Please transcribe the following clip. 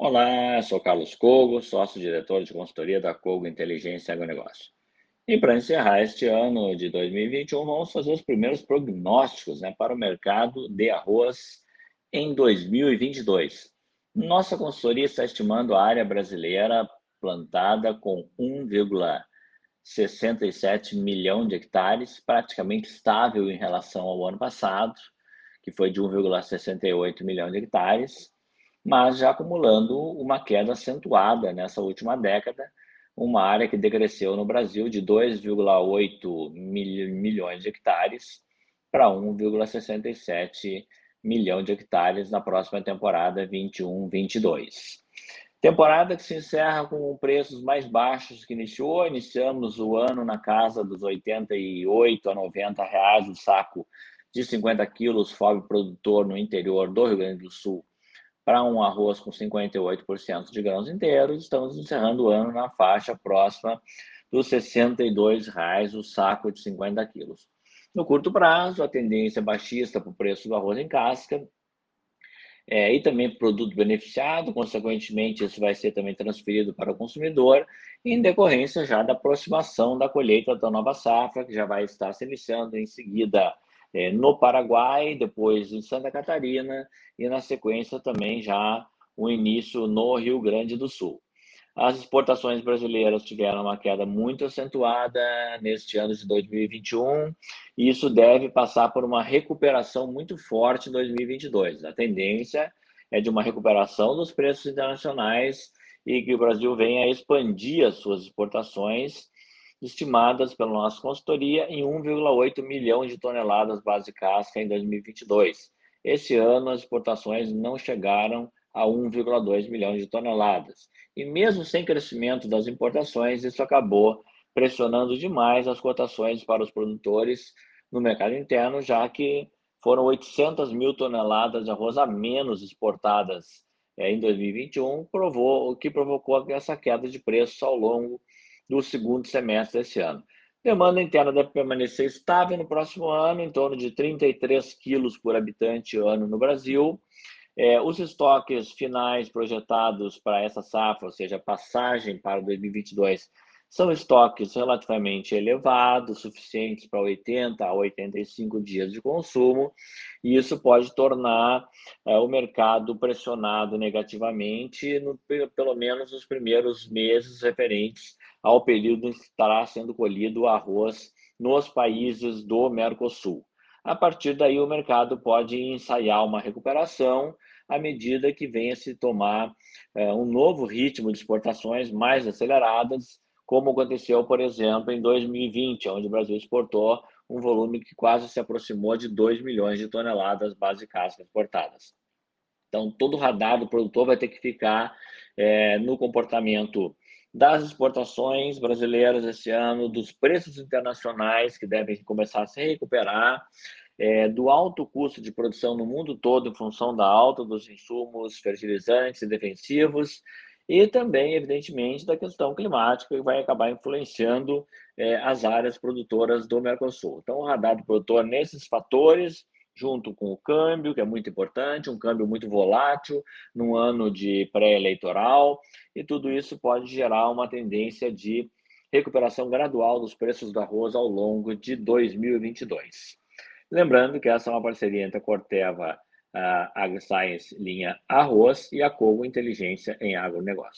Olá, sou Carlos Cogo, sócio-diretor de consultoria da Cogo Inteligência e Agronegócio. E para encerrar este ano de 2021, vamos fazer os primeiros prognósticos né, para o mercado de arroz em 2022. Nossa consultoria está estimando a área brasileira plantada com 1,67 milhão de hectares, praticamente estável em relação ao ano passado, que foi de 1,68 milhão de hectares mas já acumulando uma queda acentuada nessa última década, uma área que decresceu no Brasil de 2,8 milhões de hectares para 1,67 milhão de hectares na próxima temporada 21-22. Temporada que se encerra com preços mais baixos que iniciou. Iniciamos o ano na casa dos 88 a 90 reais o saco de 50 quilos FOB produtor no interior do Rio Grande do Sul para um arroz com 58% de grãos inteiros, estamos encerrando o ano na faixa próxima dos R$ 62,00 o saco de 50 quilos. No curto prazo, a tendência baixista para o preço do arroz em casca é, e também produto beneficiado, consequentemente, isso vai ser também transferido para o consumidor, em decorrência já da aproximação da colheita da nova safra, que já vai estar se iniciando em seguida é, no Paraguai, depois em Santa Catarina e na sequência também já o início no Rio Grande do Sul. As exportações brasileiras tiveram uma queda muito acentuada neste ano de 2021 e isso deve passar por uma recuperação muito forte em 2022. A tendência é de uma recuperação dos preços internacionais e que o Brasil venha a expandir as suas exportações estimadas pela nossa consultoria em 1,8 milhão de toneladas base casca em 2022. Esse ano, as exportações não chegaram a 1,2 milhão de toneladas. E mesmo sem crescimento das importações, isso acabou pressionando demais as cotações para os produtores no mercado interno, já que foram 800 mil toneladas de arroz a menos exportadas é, em 2021, provou, o que provocou essa queda de preços ao longo do segundo semestre desse ano. Demanda interna deve permanecer estável no próximo ano, em torno de 33 quilos por habitante ano no Brasil. É, os estoques finais projetados para essa safra, ou seja, passagem para 2022, são estoques relativamente elevados, suficientes para 80 a 85 dias de consumo, e isso pode tornar é, o mercado pressionado negativamente, no, pelo menos nos primeiros meses referentes ao período em que estará sendo colhido o arroz nos países do Mercosul. A partir daí, o mercado pode ensaiar uma recuperação à medida que venha se tomar é, um novo ritmo de exportações mais aceleradas, como aconteceu, por exemplo, em 2020, onde o Brasil exportou um volume que quase se aproximou de 2 milhões de toneladas básicas exportadas. Então, todo o radar do produtor vai ter que ficar é, no comportamento das exportações brasileiras esse ano, dos preços internacionais que devem começar a se recuperar, é, do alto custo de produção no mundo todo em função da alta dos insumos fertilizantes e defensivos e também, evidentemente, da questão climática, que vai acabar influenciando é, as áreas produtoras do Mercosul. Então, o radar do produtor, nesses fatores, junto com o câmbio, que é muito importante, um câmbio muito volátil, num ano de pré-eleitoral, e tudo isso pode gerar uma tendência de recuperação gradual dos preços do arroz ao longo de 2022. Lembrando que essa é uma parceria entre a Corteva a AgriScience linha Arroz e a Cogo Inteligência em Agronegócio.